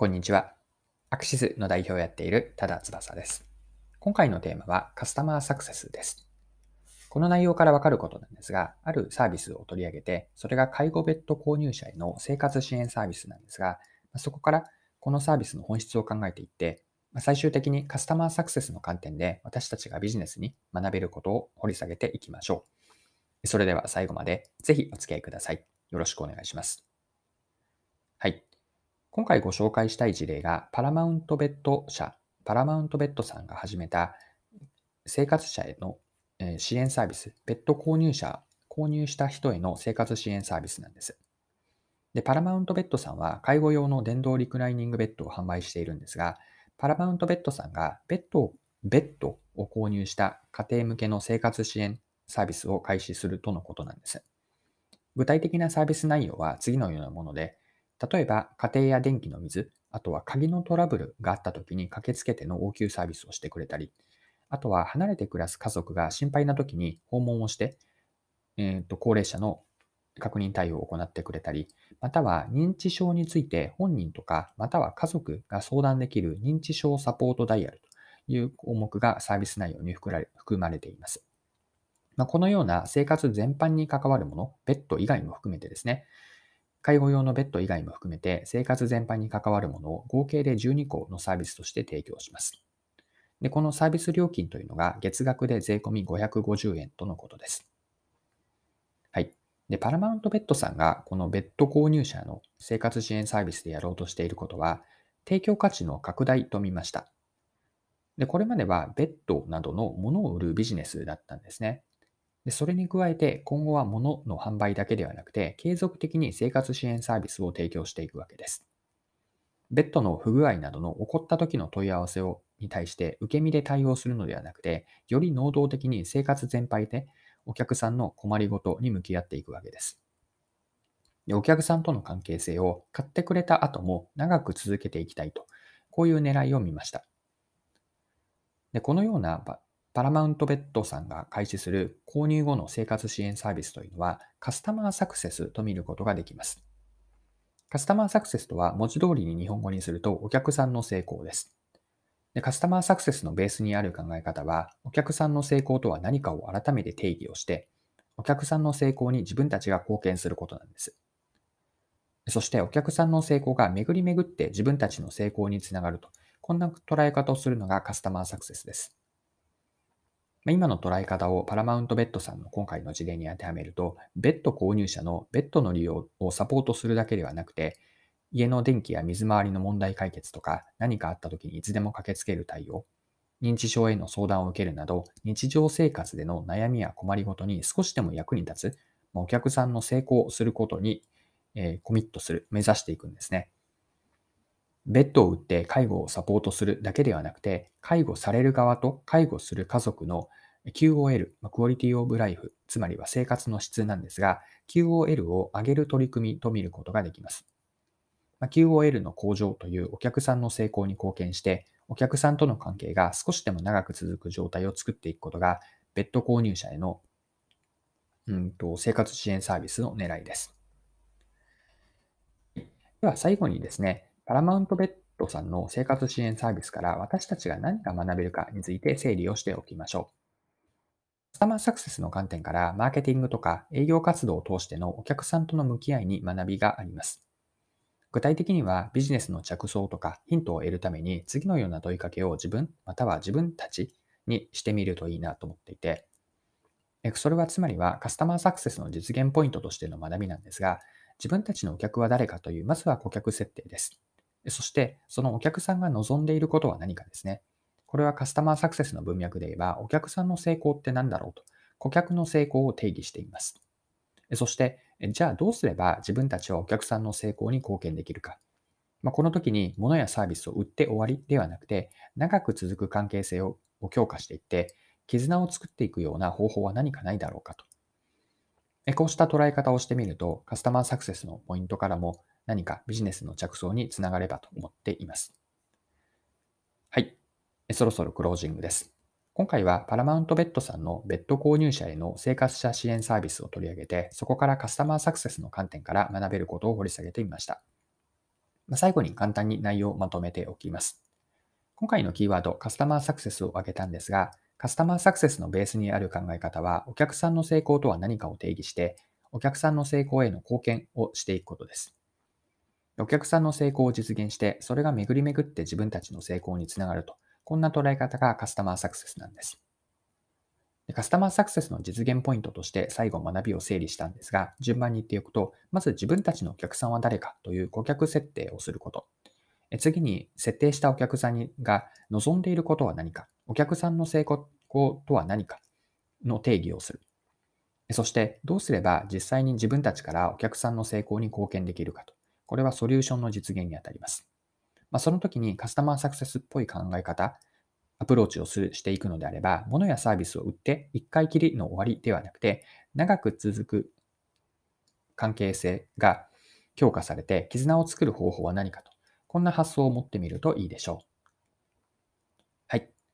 こんにちは。アクシスの代表をやっている多田翼です。今回のテーマはカスタマーサクセスです。この内容からわかることなんですが、あるサービスを取り上げて、それが介護ベッド購入者への生活支援サービスなんですが、そこからこのサービスの本質を考えていって、最終的にカスタマーサクセスの観点で私たちがビジネスに学べることを掘り下げていきましょう。それでは最後までぜひお付き合いください。よろしくお願いします。はい。今回ご紹介したい事例が、パラマウントベッド社、パラマウントベッドさんが始めた生活者への支援サービス、ベッド購入者、購入した人への生活支援サービスなんです。で、パラマウントベッドさんは介護用の電動リクライニングベッドを販売しているんですが、パラマウントベッドさんがベッドベッドを購入した家庭向けの生活支援サービスを開始するとのことなんです。具体的なサービス内容は次のようなもので、例えば、家庭や電気の水、あとは鍵のトラブルがあった時に駆けつけての応急サービスをしてくれたり、あとは離れて暮らす家族が心配な時に訪問をして、えー、と高齢者の確認対応を行ってくれたり、または認知症について本人とか、または家族が相談できる認知症サポートダイヤルという項目がサービス内容に含まれています。まあ、このような生活全般に関わるもの、ベッド以外も含めてですね、介護用のベッド以外も含めて生活全般に関わるものを合計で12個のサービスとして提供します。で、このサービス料金というのが月額で税込み550円とのことです。はい。で、パラマウントベッドさんがこのベッド購入者の生活支援サービスでやろうとしていることは、提供価値の拡大と見ました。で、これまではベッドなどのものを売るビジネスだったんですね。でそれに加えて、今後は物の販売だけではなくて、継続的に生活支援サービスを提供していくわけです。ベッドの不具合などの起こった時の問い合わせをに対して受け身で対応するのではなくて、より能動的に生活全般でお客さんの困りごとに向き合っていくわけです。でお客さんとの関係性を買ってくれた後も長く続けていきたいと、こういう狙いを見ました。でこのようなパラマウントベッドさんが開始する購入後の生活支援サービスというのはカスタマーサクセスと見ることができます。カスタマーサクセスとは文字通りに日本語にするとお客さんの成功です。でカスタマーサクセスのベースにある考え方はお客さんの成功とは何かを改めて定義をしてお客さんの成功に自分たちが貢献することなんです。そしてお客さんの成功が巡り巡って自分たちの成功につながると、こんな捉え方をするのがカスタマーサクセスです。ま今の捉え方をパラマウントベッドさんの今回の事例に当てはめると、ベッド購入者のベッドの利用をサポートするだけではなくて、家の電気や水回りの問題解決とか、何かあった時にいつでも駆けつける対応、認知症への相談を受けるなど、日常生活での悩みや困りごとに少しでも役に立つ、お客さんの成功をすることに、えコミットする、目指していくんですね。ベッドを売って介護をサポートするだけではなくて、介護される側と介護する家族の QOL、クオリティオブライフ、つまりは生活の質なんですが、QOL を上げる取り組みと見ることができます。QOL の向上というお客さんの成功に貢献して、お客さんとの関係が少しでも長く続く状態を作っていくことが、ベッド購入者への、うんと、生活支援サービスの狙いです。では最後にですね、パラマウントベッドさんの生活支援サービスから私たちが何が学べるかについて整理をしておきましょう。カスタマーサクセスの観点からマーケティングとか営業活動を通してのお客さんとの向き合いに学びがあります。具体的にはビジネスの着想とかヒントを得るために次のような問いかけを自分または自分たちにしてみるといいなと思っていて、それはつまりはカスタマーサクセスの実現ポイントとしての学びなんですが、自分たちのお客は誰かという、まずは顧客設定です。そして、そのお客さんが望んでいることは何かですね。これはカスタマーサクセスの文脈で言えば、お客さんの成功って何だろうと、顧客の成功を定義しています。そして、じゃあどうすれば自分たちはお客さんの成功に貢献できるか。まあ、この時に物やサービスを売って終わりではなくて、長く続く関係性を強化していって、絆を作っていくような方法は何かないだろうかと。こうした捉え方をしてみると、カスタマーサクセスのポイントからも何かビジネスの着想につながればと思っています。はい。そろそろクロージングです。今回はパラマウントベッドさんのベッド購入者への生活者支援サービスを取り上げて、そこからカスタマーサクセスの観点から学べることを掘り下げてみました。最後に簡単に内容をまとめておきます。今回のキーワード、カスタマーサクセスを挙げたんですが、カスタマーサクセスのベースにある考え方は、お客さんの成功とは何かを定義して、お客さんの成功への貢献をしていくことです。お客さんの成功を実現して、それが巡り巡って自分たちの成功につながると、こんな捉え方がカスタマーサクセスなんです。カスタマーサクセスの実現ポイントとして最後学びを整理したんですが、順番に言っておくと、まず自分たちのお客さんは誰かという顧客設定をすること。次に、設定したお客さんが望んでいることは何か、お客さんの成功とは何かの定義をする。そして、どうすれば実際に自分たちからお客さんの成功に貢献できるかと。これはソリューションの実現にあたります。まあ、その時にカスタマーサクセスっぽい考え方、アプローチをするしていくのであれば、物やサービスを売って一回きりの終わりではなくて、長く続く関係性が強化されて絆を作る方法は何かと、こんな発想を持ってみるといいでしょう。